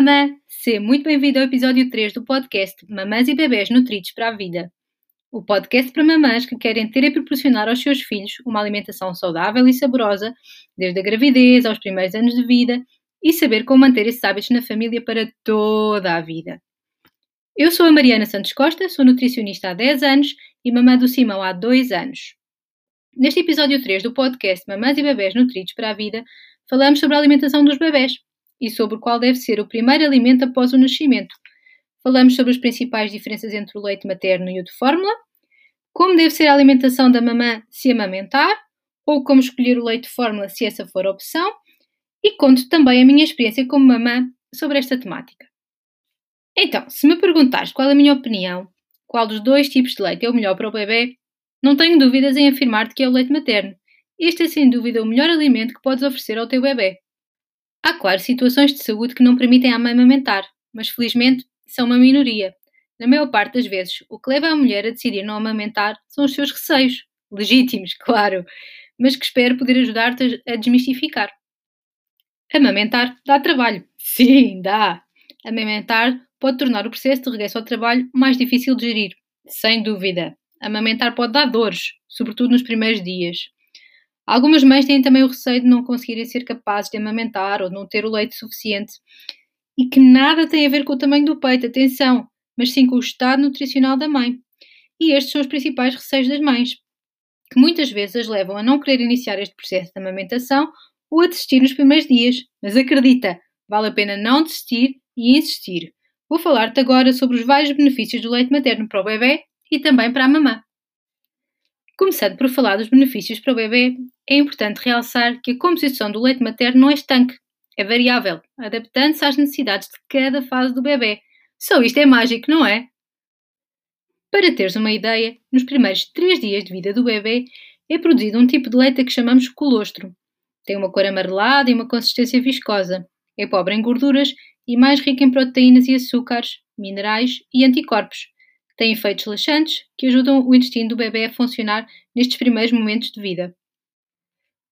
mamã! Seja muito bem-vindo ao episódio 3 do podcast Mamãs e Bebés Nutridos para a Vida. O podcast para mamãs que querem ter e proporcionar aos seus filhos uma alimentação saudável e saborosa, desde a gravidez aos primeiros anos de vida, e saber como manter esses hábitos na família para toda a vida. Eu sou a Mariana Santos Costa, sou nutricionista há 10 anos e mamã do Simão há 2 anos. Neste episódio 3 do podcast Mamãs e Bebés Nutridos para a Vida, falamos sobre a alimentação dos bebés e sobre qual deve ser o primeiro alimento após o nascimento. Falamos sobre as principais diferenças entre o leite materno e o de fórmula, como deve ser a alimentação da mamã se amamentar, ou como escolher o leite de fórmula se essa for a opção, e conto também a minha experiência como mamã sobre esta temática. Então, se me perguntares qual é a minha opinião, qual dos dois tipos de leite é o melhor para o bebê, não tenho dúvidas em afirmar-te que é o leite materno. Este é sem dúvida o melhor alimento que podes oferecer ao teu bebê. Há, claro, situações de saúde que não permitem amamentar, mas felizmente são uma minoria. Na maior parte das vezes, o que leva a mulher a decidir não amamentar são os seus receios, legítimos, claro, mas que espero poder ajudar-te a desmistificar. Amamentar dá trabalho. Sim, dá. Amamentar pode tornar o processo de regresso ao trabalho mais difícil de gerir. Sem dúvida. Amamentar pode dar dores, sobretudo nos primeiros dias. Algumas mães têm também o receio de não conseguirem ser capazes de amamentar ou de não ter o leite suficiente e que nada tem a ver com o tamanho do peito, atenção, mas sim com o estado nutricional da mãe. E estes são os principais receios das mães, que muitas vezes as levam a não querer iniciar este processo de amamentação ou a desistir nos primeiros dias. Mas acredita, vale a pena não desistir e insistir. Vou falar-te agora sobre os vários benefícios do leite materno para o bebê e também para a mamã. Começando por falar dos benefícios para o bebê, é importante realçar que a composição do leite materno não é estanque, é variável, adaptando-se às necessidades de cada fase do bebê. Só isto é mágico, não é? Para teres uma ideia, nos primeiros 3 dias de vida do bebê é produzido um tipo de leite que chamamos colostro. Tem uma cor amarelada e uma consistência viscosa. É pobre em gorduras e mais rico em proteínas e açúcares, minerais e anticorpos tem efeitos laxantes que ajudam o intestino do bebê a funcionar nestes primeiros momentos de vida.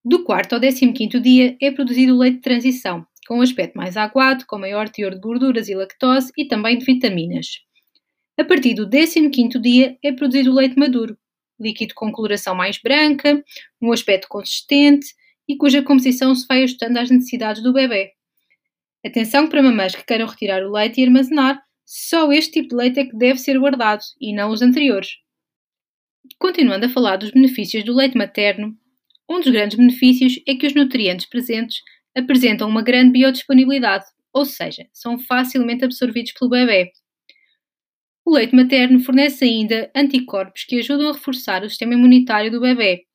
Do quarto ao décimo quinto dia é produzido o leite de transição, com um aspecto mais aguado, com maior teor de gorduras e lactose e também de vitaminas. A partir do décimo quinto dia é produzido o leite maduro, líquido com coloração mais branca, um aspecto consistente e cuja composição se vai ajustando às necessidades do bebê. Atenção para mamães que queiram retirar o leite e armazenar, só este tipo de leite é que deve ser guardado e não os anteriores. Continuando a falar dos benefícios do leite materno, um dos grandes benefícios é que os nutrientes presentes apresentam uma grande biodisponibilidade, ou seja, são facilmente absorvidos pelo bebê. O leite materno fornece ainda anticorpos que ajudam a reforçar o sistema imunitário do bebê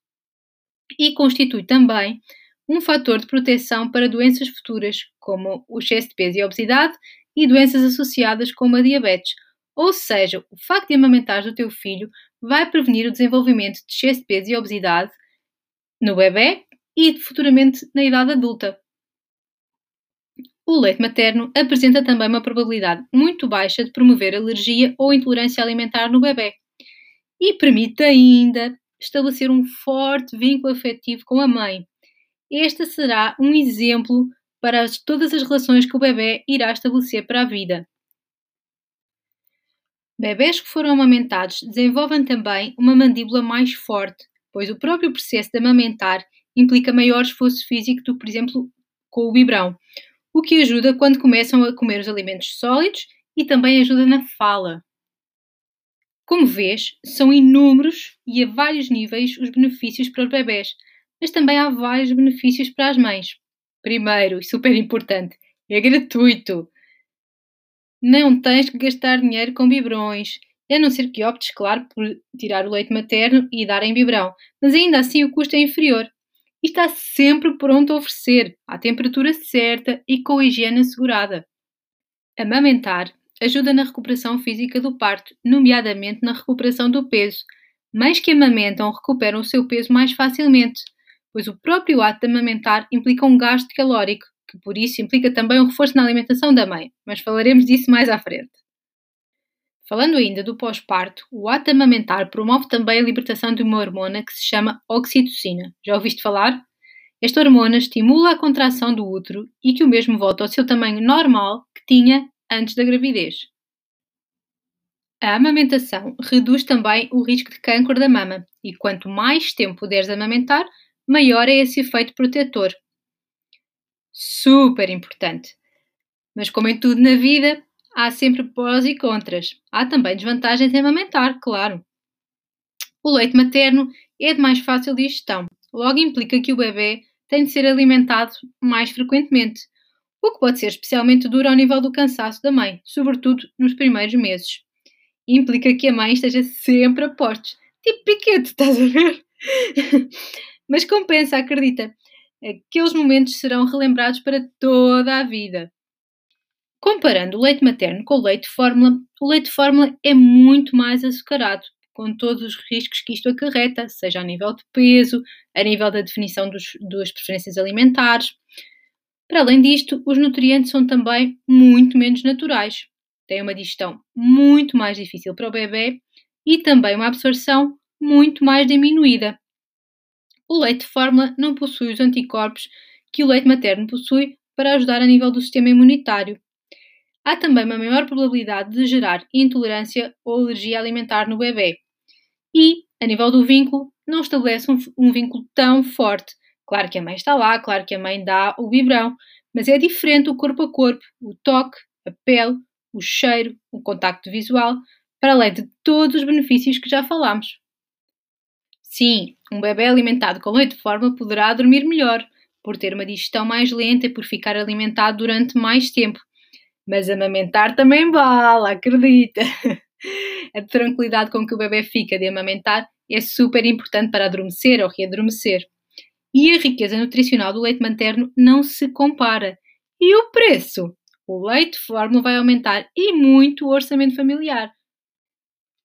e constitui também um fator de proteção para doenças futuras, como o excesso de peso e obesidade e doenças associadas como a diabetes. Ou seja, o facto de amamentar o teu filho vai prevenir o desenvolvimento de excesso de peso e obesidade no bebê e futuramente na idade adulta. O leite materno apresenta também uma probabilidade muito baixa de promover alergia ou intolerância alimentar no bebê e permite ainda estabelecer um forte vínculo afetivo com a mãe. Este será um exemplo para as, todas as relações que o bebê irá estabelecer para a vida. Bebés que foram amamentados desenvolvem também uma mandíbula mais forte, pois o próprio processo de amamentar implica maior esforço físico do que, por exemplo, com o biberão, o que ajuda quando começam a comer os alimentos sólidos e também ajuda na fala. Como vês, são inúmeros e a vários níveis os benefícios para os bebés, mas também há vários benefícios para as mães. Primeiro, super importante, é gratuito. Não tens que gastar dinheiro com biberões, a não ser que optes, claro, por tirar o leite materno e dar em biberão, mas ainda assim o custo é inferior. E está sempre pronto a oferecer, à temperatura certa e com a higiene assegurada. Amamentar ajuda na recuperação física do parto, nomeadamente na recuperação do peso. Mães que amamentam recuperam o seu peso mais facilmente pois o próprio ato de amamentar implica um gasto calórico, que por isso implica também um reforço na alimentação da mãe, mas falaremos disso mais à frente. Falando ainda do pós-parto, o ato de amamentar promove também a libertação de uma hormona que se chama oxitocina. Já ouviste falar? Esta hormona estimula a contração do útero e que o mesmo volta ao seu tamanho normal, que tinha antes da gravidez. A amamentação reduz também o risco de câncer da mama e quanto mais tempo puderes amamentar, maior é esse efeito protetor. Super importante! Mas como em tudo na vida, há sempre prós e contras. Há também desvantagens em amamentar, claro. O leite materno é de mais fácil digestão, logo implica que o bebê tem de ser alimentado mais frequentemente, o que pode ser especialmente duro ao nível do cansaço da mãe, sobretudo nos primeiros meses. Implica que a mãe esteja sempre a postos, tipo piquete, estás a ver? Mas compensa, acredita. Aqueles momentos serão relembrados para toda a vida. Comparando o leite materno com o leite fórmula, o leite fórmula é muito mais açucarado, com todos os riscos que isto acarreta, seja a nível de peso, a nível da definição dos, das preferências alimentares. Para além disto, os nutrientes são também muito menos naturais, têm uma digestão muito mais difícil para o bebê e também uma absorção muito mais diminuída. O leite fórmula não possui os anticorpos que o leite materno possui para ajudar a nível do sistema imunitário há também uma maior probabilidade de gerar intolerância ou alergia alimentar no bebê. E, a nível do vínculo, não estabelece um, um vínculo tão forte. Claro que a mãe está lá, claro que a mãe dá o biberão, mas é diferente o corpo a corpo, o toque, a pele, o cheiro, o contacto visual, para além de todos os benefícios que já falámos. Sim, um bebê alimentado com leite de forma poderá dormir melhor, por ter uma digestão mais lenta e por ficar alimentado durante mais tempo, mas amamentar também vale, acredita. A tranquilidade com que o bebê fica de amamentar é super importante para adormecer ou readormecer. E a riqueza nutricional do leite materno não se compara. E o preço? O leite fórmula vai aumentar e muito o orçamento familiar.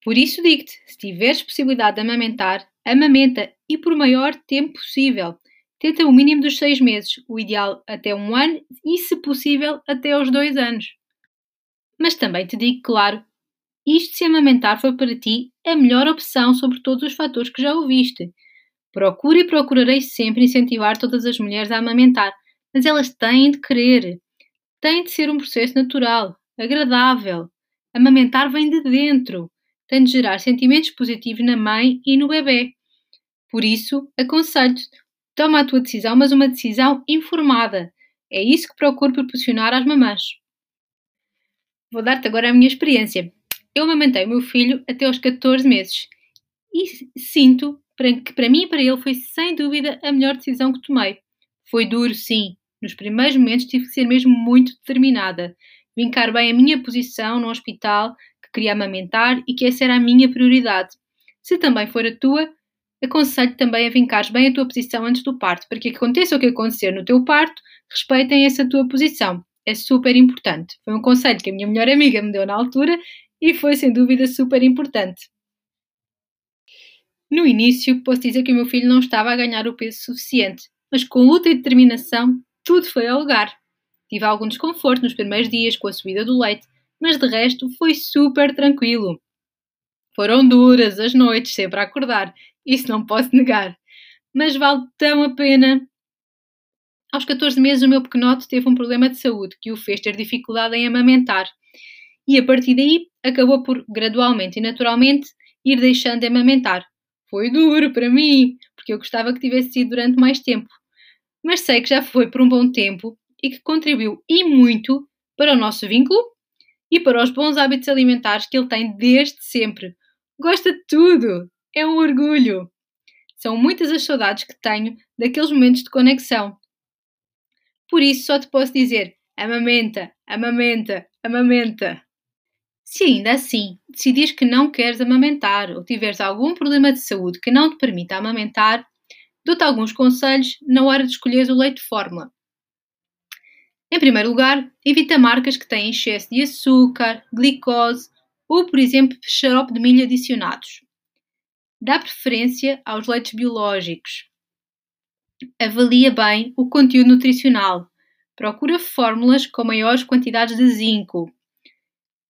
Por isso digo-te, se tiveres possibilidade de amamentar, amamenta e por maior tempo possível. Tenta o mínimo dos seis meses, o ideal até um ano e, se possível, até aos dois anos. Mas também te digo, claro, isto se amamentar for para ti a melhor opção sobre todos os fatores que já ouviste. Procuro e procurarei sempre incentivar todas as mulheres a amamentar, mas elas têm de querer. Tem de ser um processo natural, agradável. Amamentar vem de dentro. Tem de gerar sentimentos positivos na mãe e no bebê. Por isso, aconselho-te, Toma a tua decisão, mas uma decisão informada. É isso que procuro proporcionar às mamãs. Vou dar-te agora a minha experiência. Eu amamentei o meu filho até aos 14 meses e sinto que para mim e para ele foi sem dúvida a melhor decisão que tomei. Foi duro, sim. Nos primeiros momentos tive que ser mesmo muito determinada. Vincar bem a minha posição no hospital, que queria amamentar e que essa era a minha prioridade. Se também for a tua, aconselho também a vincares bem a tua posição antes do parto, para que aconteça o que acontecer no teu parto, respeitem essa tua posição. É super importante. Foi um conselho que a minha melhor amiga me deu na altura e foi sem dúvida super importante. No início, posso dizer que o meu filho não estava a ganhar o peso suficiente, mas com luta e determinação, tudo foi ao lugar. Tive algum desconforto nos primeiros dias com a subida do leite, mas de resto foi super tranquilo. Foram duras as noites, sempre a acordar, isso não posso negar. Mas vale tão a pena. Aos 14 meses, o meu pequenote teve um problema de saúde que o fez ter dificuldade em amamentar. E a partir daí, acabou por, gradualmente e naturalmente, ir deixando de amamentar. Foi duro para mim, porque eu gostava que tivesse sido durante mais tempo. Mas sei que já foi por um bom tempo e que contribuiu e muito para o nosso vínculo e para os bons hábitos alimentares que ele tem desde sempre, Gosta de tudo! É um orgulho! São muitas as saudades que tenho daqueles momentos de conexão. Por isso só te posso dizer: amamenta, amamenta, amamenta. Se ainda assim decidires que não queres amamentar ou tiveres algum problema de saúde que não te permita amamentar, dou-te alguns conselhos na hora de escolheres o leite fórmula. Em primeiro lugar, evita marcas que têm excesso de açúcar, glicose ou, por exemplo, xarope de milho adicionados. Dá preferência aos leites biológicos. Avalia bem o conteúdo nutricional. Procura fórmulas com maiores quantidades de zinco.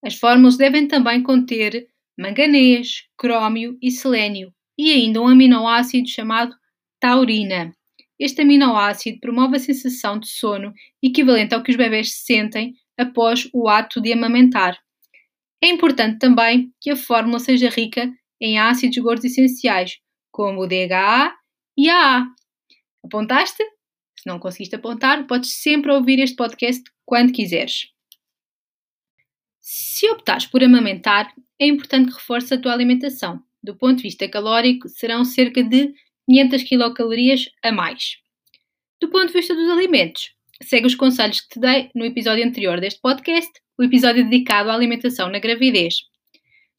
As fórmulas devem também conter manganês, crômio e selênio e ainda um aminoácido chamado taurina. Este aminoácido promove a sensação de sono equivalente ao que os bebés sentem após o ato de amamentar. É importante também que a fórmula seja rica em ácidos gordos essenciais, como o DHA e a A. Apontaste? Se não conseguiste apontar, podes sempre ouvir este podcast quando quiseres. Se optares por amamentar, é importante que reforces a tua alimentação. Do ponto de vista calórico, serão cerca de 500 quilocalorias a mais. Do ponto de vista dos alimentos, segue os conselhos que te dei no episódio anterior deste podcast, o episódio dedicado à alimentação na gravidez.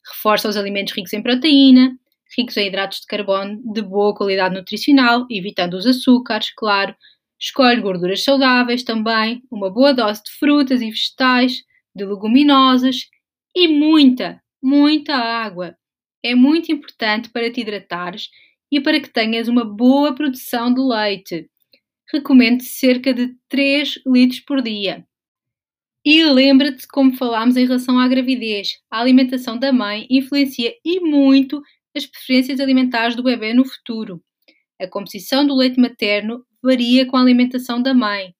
Reforça os alimentos ricos em proteína, ricos em hidratos de carbono de boa qualidade nutricional, evitando os açúcares, claro. Escolhe gorduras saudáveis também, uma boa dose de frutas e vegetais, de leguminosas e muita, muita água. É muito importante para te hidratares e para que tenhas uma boa produção de leite. Recomendo cerca de 3 litros por dia. E lembra-te como falámos em relação à gravidez. A alimentação da mãe influencia e muito as preferências alimentares do bebê no futuro. A composição do leite materno varia com a alimentação da mãe,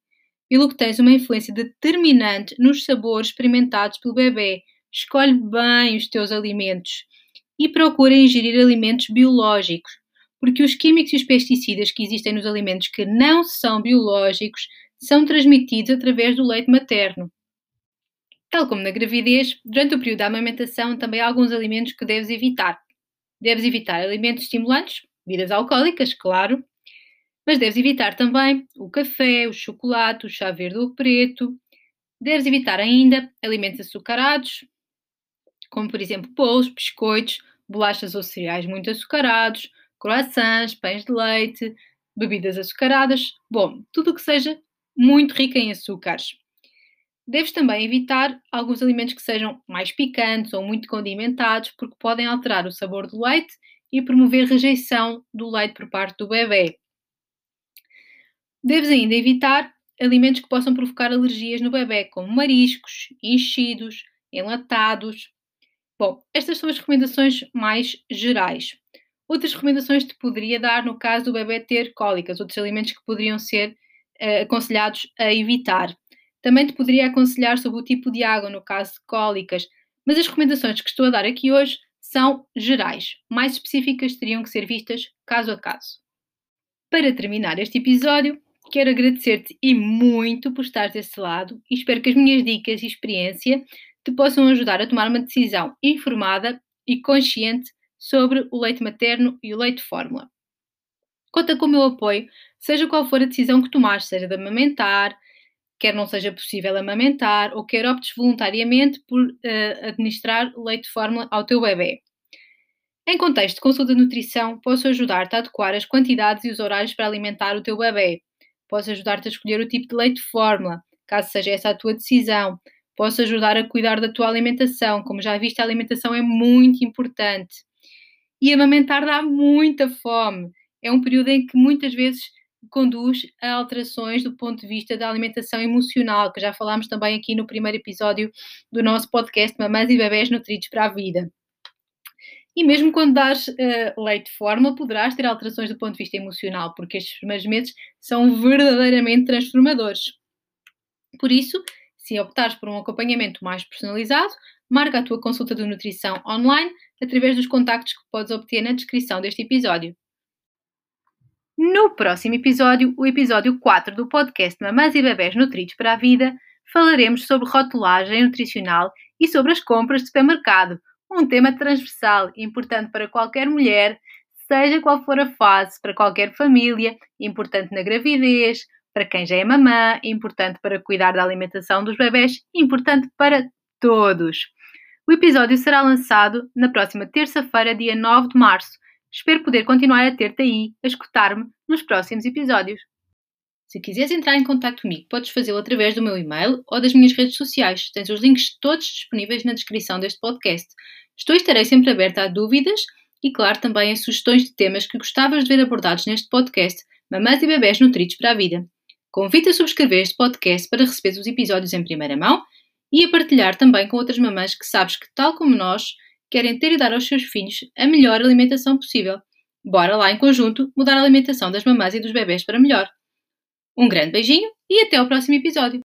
pelo que tens uma influência determinante nos sabores experimentados pelo bebê. Escolhe bem os teus alimentos e procura ingerir alimentos biológicos, porque os químicos e os pesticidas que existem nos alimentos que não são biológicos são transmitidos através do leite materno. Tal como na gravidez, durante o período da amamentação também há alguns alimentos que deves evitar. Deves evitar alimentos estimulantes, bebidas alcoólicas, claro, mas deves evitar também o café, o chocolate, o chá verde ou preto. Deves evitar ainda alimentos açucarados, como por exemplo bolos, biscoitos, bolachas ou cereais muito açucarados, croissants, pães de leite, bebidas açucaradas, bom, tudo o que seja muito rico em açúcares. Deves também evitar alguns alimentos que sejam mais picantes ou muito condimentados, porque podem alterar o sabor do leite e promover rejeição do leite por parte do bebê. Deves ainda evitar alimentos que possam provocar alergias no bebê, como mariscos, enchidos, enlatados. Bom, estas são as recomendações mais gerais. Outras recomendações te poderia dar no caso do bebê ter cólicas, outros alimentos que poderiam ser uh, aconselhados a evitar. Também te poderia aconselhar sobre o tipo de água no caso de cólicas, mas as recomendações que estou a dar aqui hoje são gerais. Mais específicas teriam que ser vistas caso a caso. Para terminar este episódio, quero agradecer-te e muito por estar desse lado e espero que as minhas dicas e experiência te possam ajudar a tomar uma decisão informada e consciente sobre o leite materno e o leite fórmula. Conta com o meu apoio, seja qual for a decisão que tomares, seja de amamentar, quer não seja possível amamentar ou quer optes voluntariamente por uh, administrar leite de fórmula ao teu bebê. Em contexto de consulta de nutrição, posso ajudar-te a adequar as quantidades e os horários para alimentar o teu bebê. Posso ajudar-te a escolher o tipo de leite de fórmula, caso seja essa a tua decisão. Posso ajudar a cuidar da tua alimentação. Como já viste, a alimentação é muito importante. E amamentar dá muita fome. É um período em que muitas vezes conduz a alterações do ponto de vista da alimentação emocional, que já falámos também aqui no primeiro episódio do nosso podcast Mamães e Bebés Nutridos para a Vida. E mesmo quando dás uh, leite de forma, poderás ter alterações do ponto de vista emocional, porque estes primeiros meses são verdadeiramente transformadores. Por isso, se optares por um acompanhamento mais personalizado, marca a tua consulta de nutrição online através dos contactos que podes obter na descrição deste episódio. No próximo episódio, o episódio 4 do podcast Mamães e Bebés Nutridos para a Vida, falaremos sobre rotulagem nutricional e sobre as compras de supermercado, um tema transversal importante para qualquer mulher, seja qual for a fase, para qualquer família, importante na gravidez, para quem já é mamã, importante para cuidar da alimentação dos bebés, importante para todos. O episódio será lançado na próxima terça-feira, dia 9 de março Espero poder continuar a ter-te aí, a escutar-me nos próximos episódios. Se quiseres entrar em contato comigo, podes fazê-lo através do meu e-mail ou das minhas redes sociais. Tens os links todos disponíveis na descrição deste podcast. Estou e estarei sempre aberta a dúvidas e, claro, também a sugestões de temas que gostavas de ver abordados neste podcast, Mamães e Bebés Nutridos para a Vida. Convido a subscrever este podcast para receber os episódios em primeira mão e a partilhar também com outras mamães que sabes que, tal como nós, querem ter e dar aos seus filhos a melhor alimentação possível. Bora lá em conjunto mudar a alimentação das mamás e dos bebés para melhor. Um grande beijinho e até ao próximo episódio.